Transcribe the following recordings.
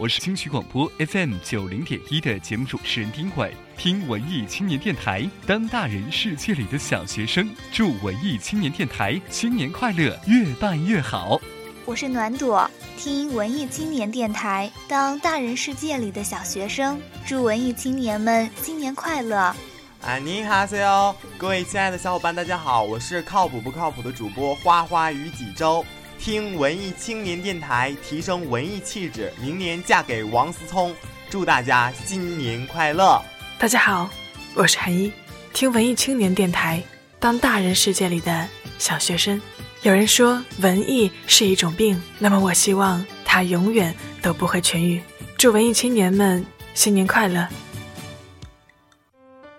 我是听曲广播 FM 九零点一的节目主持人丁伟，听文艺青年电台，当大人世界里的小学生，祝文艺青年电台新年快乐，越办越好。我是暖朵，听文艺青年电台，当大人世界里的小学生，祝文艺青年们新年快乐。啊，你好，C 哦，各位亲爱的小伙伴，大家好，我是靠谱不靠谱的主播花花与济州。听文艺青年电台，提升文艺气质，明年嫁给王思聪。祝大家新年快乐！大家好，我是韩一，听文艺青年电台，当大人世界里的小学生。有人说文艺是一种病，那么我希望它永远都不会痊愈。祝文艺青年们新年快乐！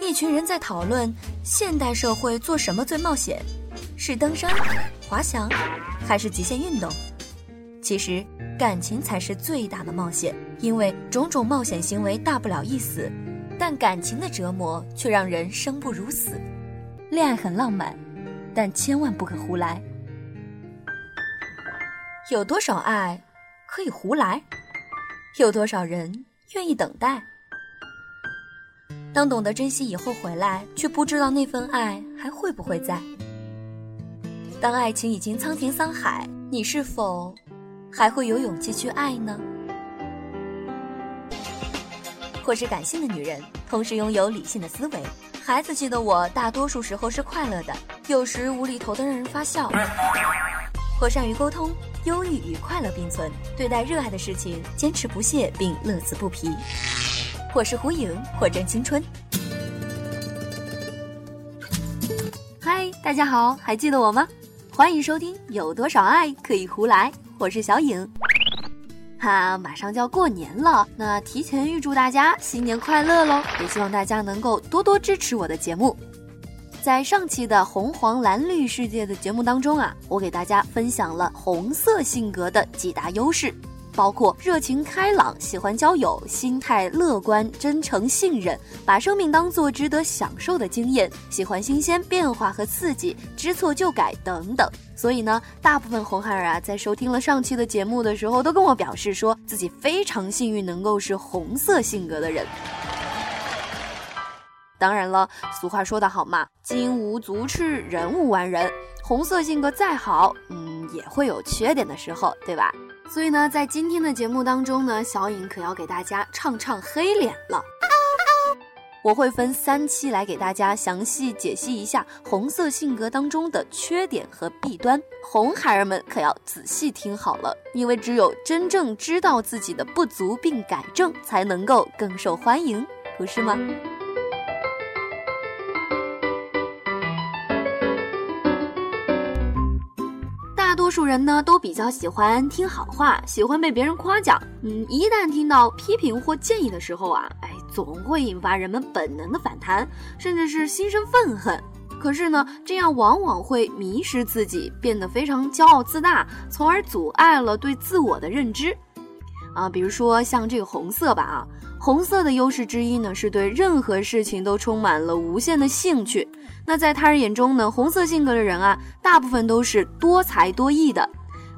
一群人在讨论现代社会做什么最冒险。是登山、滑翔，还是极限运动？其实，感情才是最大的冒险，因为种种冒险行为大不了一死，但感情的折磨却让人生不如死。恋爱很浪漫，但千万不可胡来。有多少爱可以胡来？有多少人愿意等待？当懂得珍惜以后回来，却不知道那份爱还会不会在。当爱情已经沧田桑海，你是否还会有勇气去爱呢？或是感性的女人，同时拥有理性的思维。孩子气的我，大多数时候是快乐的，有时无厘头的让人发笑。或善于沟通，忧郁与快乐并存，对待热爱的事情坚持不懈并乐此不疲。或是胡影，或正青春。嗨，大家好，还记得我吗？欢迎收听《有多少爱可以胡来》，我是小影。哈，马上就要过年了，那提前预祝大家新年快乐喽！也希望大家能够多多支持我的节目。在上期的红黄蓝绿世界的节目当中啊，我给大家分享了红色性格的几大优势。包括热情开朗、喜欢交友、心态乐观、真诚信任、把生命当作值得享受的经验、喜欢新鲜变化和刺激、知错就改等等。所以呢，大部分红孩儿啊，在收听了上期的节目的时候，都跟我表示说自己非常幸运能够是红色性格的人。当然了，俗话说得好嘛，“金无足赤，人无完人”。红色性格再好，嗯，也会有缺点的时候，对吧？所以呢，在今天的节目当中呢，小颖可要给大家唱唱黑脸了。我会分三期来给大家详细解析一下红色性格当中的缺点和弊端。红孩儿们可要仔细听好了，因为只有真正知道自己的不足并改正，才能够更受欢迎，不是吗？多数人呢都比较喜欢听好话，喜欢被别人夸奖。嗯，一旦听到批评或建议的时候啊，哎，总会引发人们本能的反弹，甚至是心生愤恨。可是呢，这样往往会迷失自己，变得非常骄傲自大，从而阻碍了对自我的认知。啊，比如说像这个红色吧，啊，红色的优势之一呢，是对任何事情都充满了无限的兴趣。那在他人眼中呢，红色性格的人啊，大部分都是多才多艺的。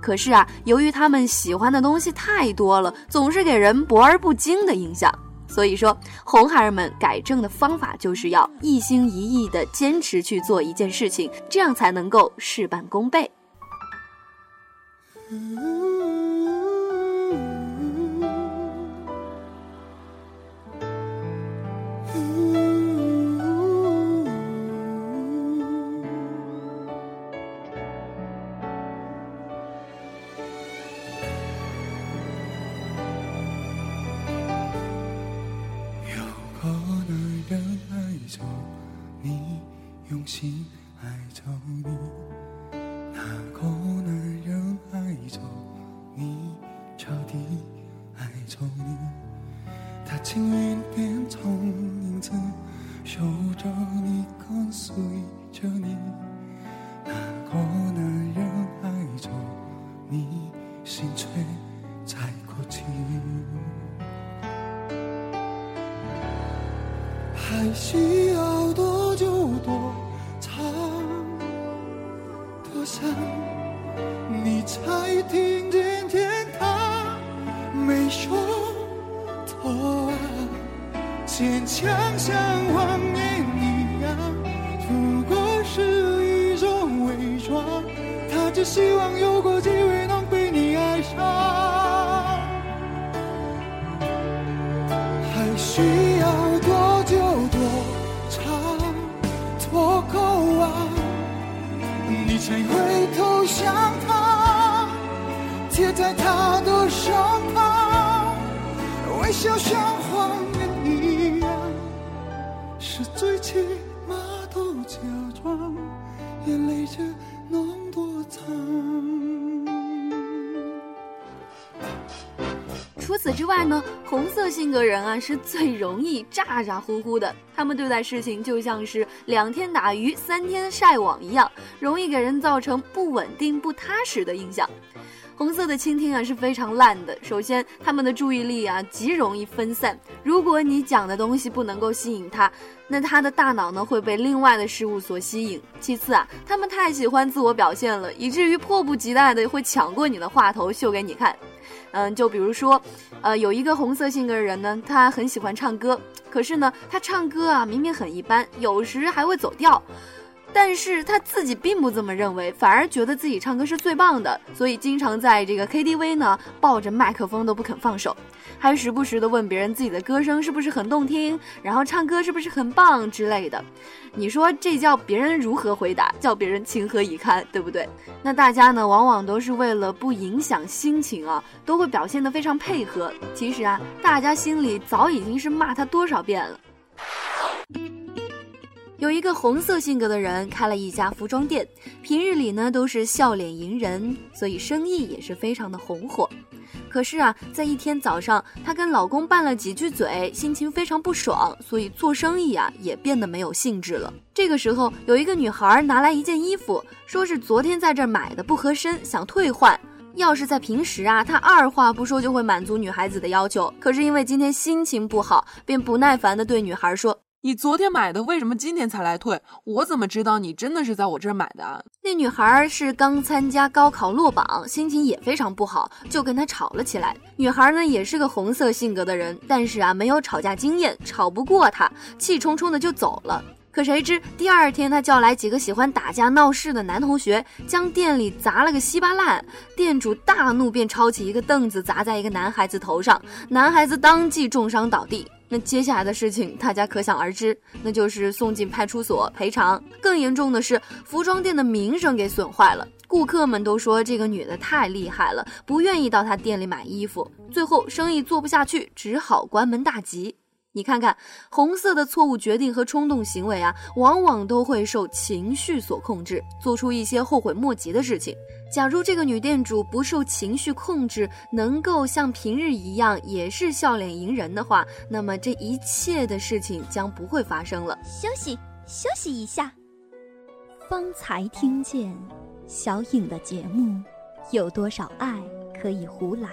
可是啊，由于他们喜欢的东西太多了，总是给人博而不精的印象。所以说，红孩儿们改正的方法就是要一心一意的坚持去做一件事情，这样才能够事半功倍。 용신 알정이 나고날렴 알정이 저디 알정이 다친 윈뺀 정인증 쇼전이 건수이 전이 나 坚强像谎言一样，不过是一种伪装。他只希望有过机会能被你爱上，还需要多久多长多够啊？你才会投向他，贴在他的身旁，微笑像眼泪只能躲藏。除此之外呢，红色性格人啊是最容易咋咋呼呼的。他们对待事情就像是两天打鱼三天晒网一样，容易给人造成不稳定、不踏实的印象。红色的倾听啊是非常烂的。首先，他们的注意力啊极容易分散。如果你讲的东西不能够吸引他，那他的大脑呢会被另外的事物所吸引。其次啊，他们太喜欢自我表现了，以至于迫不及待的会抢过你的话头秀给你看。嗯，就比如说，呃，有一个红色性格的人呢，他很喜欢唱歌，可是呢，他唱歌啊明明很一般，有时还会走调。但是他自己并不这么认为，反而觉得自己唱歌是最棒的，所以经常在这个 KTV 呢抱着麦克风都不肯放手，还时不时的问别人自己的歌声是不是很动听，然后唱歌是不是很棒之类的。你说这叫别人如何回答？叫别人情何以堪，对不对？那大家呢，往往都是为了不影响心情啊，都会表现得非常配合。其实啊，大家心里早已经是骂他多少遍了。有一个红色性格的人开了一家服装店，平日里呢都是笑脸迎人，所以生意也是非常的红火。可是啊，在一天早上，她跟老公拌了几句嘴，心情非常不爽，所以做生意啊也变得没有兴致了。这个时候，有一个女孩拿来一件衣服，说是昨天在这儿买的不合身，想退换。要是在平时啊，她二话不说就会满足女孩子的要求。可是因为今天心情不好，便不耐烦地对女孩说。你昨天买的，为什么今天才来退？我怎么知道你真的是在我这儿买的？那女孩是刚参加高考落榜，心情也非常不好，就跟他吵了起来。女孩呢也是个红色性格的人，但是啊没有吵架经验，吵不过他，气冲冲的就走了。可谁知第二天，他叫来几个喜欢打架闹事的男同学，将店里砸了个稀巴烂。店主大怒，便抄起一个凳子砸在一个男孩子头上，男孩子当即重伤倒地。那接下来的事情大家可想而知，那就是送进派出所赔偿。更严重的是，服装店的名声给损坏了，顾客们都说这个女的太厉害了，不愿意到她店里买衣服。最后生意做不下去，只好关门大吉。你看看，红色的错误决定和冲动行为啊，往往都会受情绪所控制，做出一些后悔莫及的事情。假如这个女店主不受情绪控制，能够像平日一样也是笑脸迎人的话，那么这一切的事情将不会发生了。休息休息一下，方才听见小颖的节目，有多少爱可以胡来？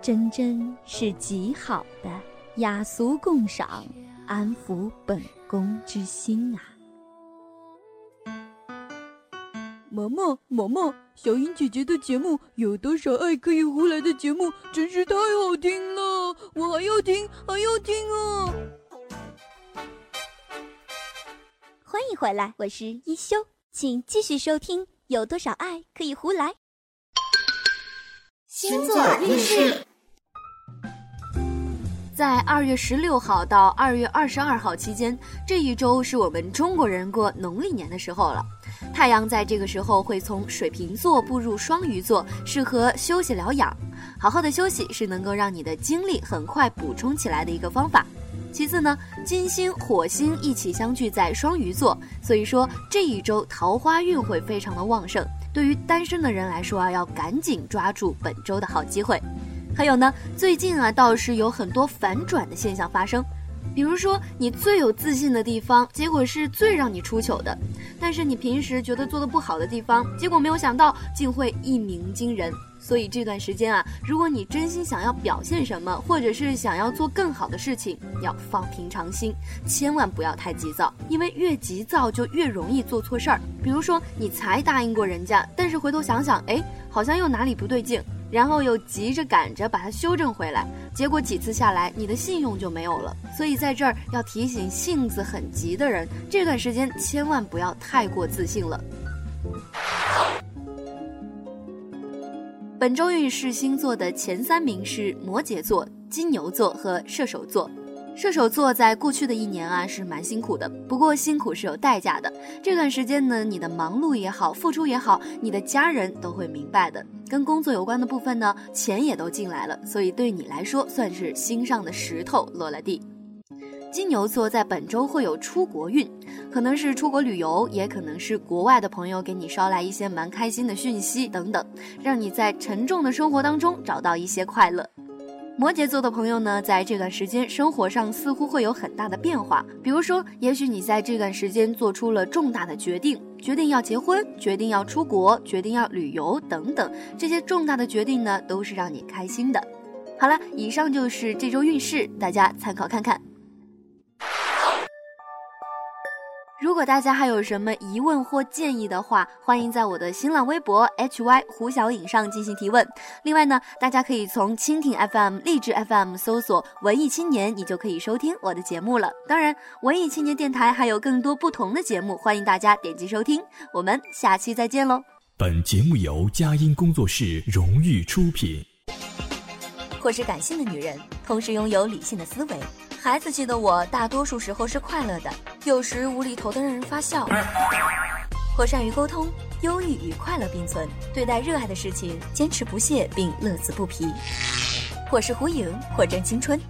真真是极好的。雅俗共赏，安抚本宫之心啊！毛毛毛毛，小英姐姐的节目有多少爱可以胡来的节目，真是太好听了，我还要听，还要听啊！欢迎回来，我是一休，请继续收听。有多少爱可以胡来？星座运势。在二月十六号到二月二十二号期间，这一周是我们中国人过农历年的时候了。太阳在这个时候会从水瓶座步入双鱼座，适合休息疗养。好好的休息是能够让你的精力很快补充起来的一个方法。其次呢，金星、火星一起相聚在双鱼座，所以说这一周桃花运会非常的旺盛。对于单身的人来说啊，要赶紧抓住本周的好机会。还有呢，最近啊倒是有很多反转的现象发生，比如说，你最有自信的地方，结果是最让你出糗的；但是你平时觉得做的不好的地方，结果没有想到竟会一鸣惊人。所以这段时间啊，如果你真心想要表现什么，或者是想要做更好的事情，要放平常心，千万不要太急躁，因为越急躁就越容易做错事儿。比如说，你才答应过人家，但是回头想想，哎，好像又哪里不对劲。然后又急着赶着把它修正回来，结果几次下来，你的信用就没有了。所以在这儿要提醒性子很急的人，这段时间千万不要太过自信了。本周运势星座的前三名是摩羯座、金牛座和射手座。射手座在过去的一年啊是蛮辛苦的，不过辛苦是有代价的。这段时间呢，你的忙碌也好，付出也好，你的家人都会明白的。跟工作有关的部分呢，钱也都进来了，所以对你来说算是心上的石头落了地。金牛座在本周会有出国运，可能是出国旅游，也可能是国外的朋友给你捎来一些蛮开心的讯息等等，让你在沉重的生活当中找到一些快乐。摩羯座的朋友呢，在这段时间生活上似乎会有很大的变化。比如说，也许你在这段时间做出了重大的决定，决定要结婚，决定要出国，决定要旅游等等，这些重大的决定呢，都是让你开心的。好了，以上就是这周运势，大家参考看看。如果大家还有什么疑问或建议的话，欢迎在我的新浪微博 hy 胡小颖上进行提问。另外呢，大家可以从蜻蜓 FM、励志 FM 搜索“文艺青年”，你就可以收听我的节目了。当然，文艺青年电台还有更多不同的节目，欢迎大家点击收听。我们下期再见喽！本节目由佳音工作室荣誉出品。或是感性的女人，同时拥有理性的思维。孩子气的我，大多数时候是快乐的，有时无厘头的让人发笑。我善于沟通，忧郁与快乐并存，对待热爱的事情坚持不懈并乐此不疲。我是胡颖，我正青春。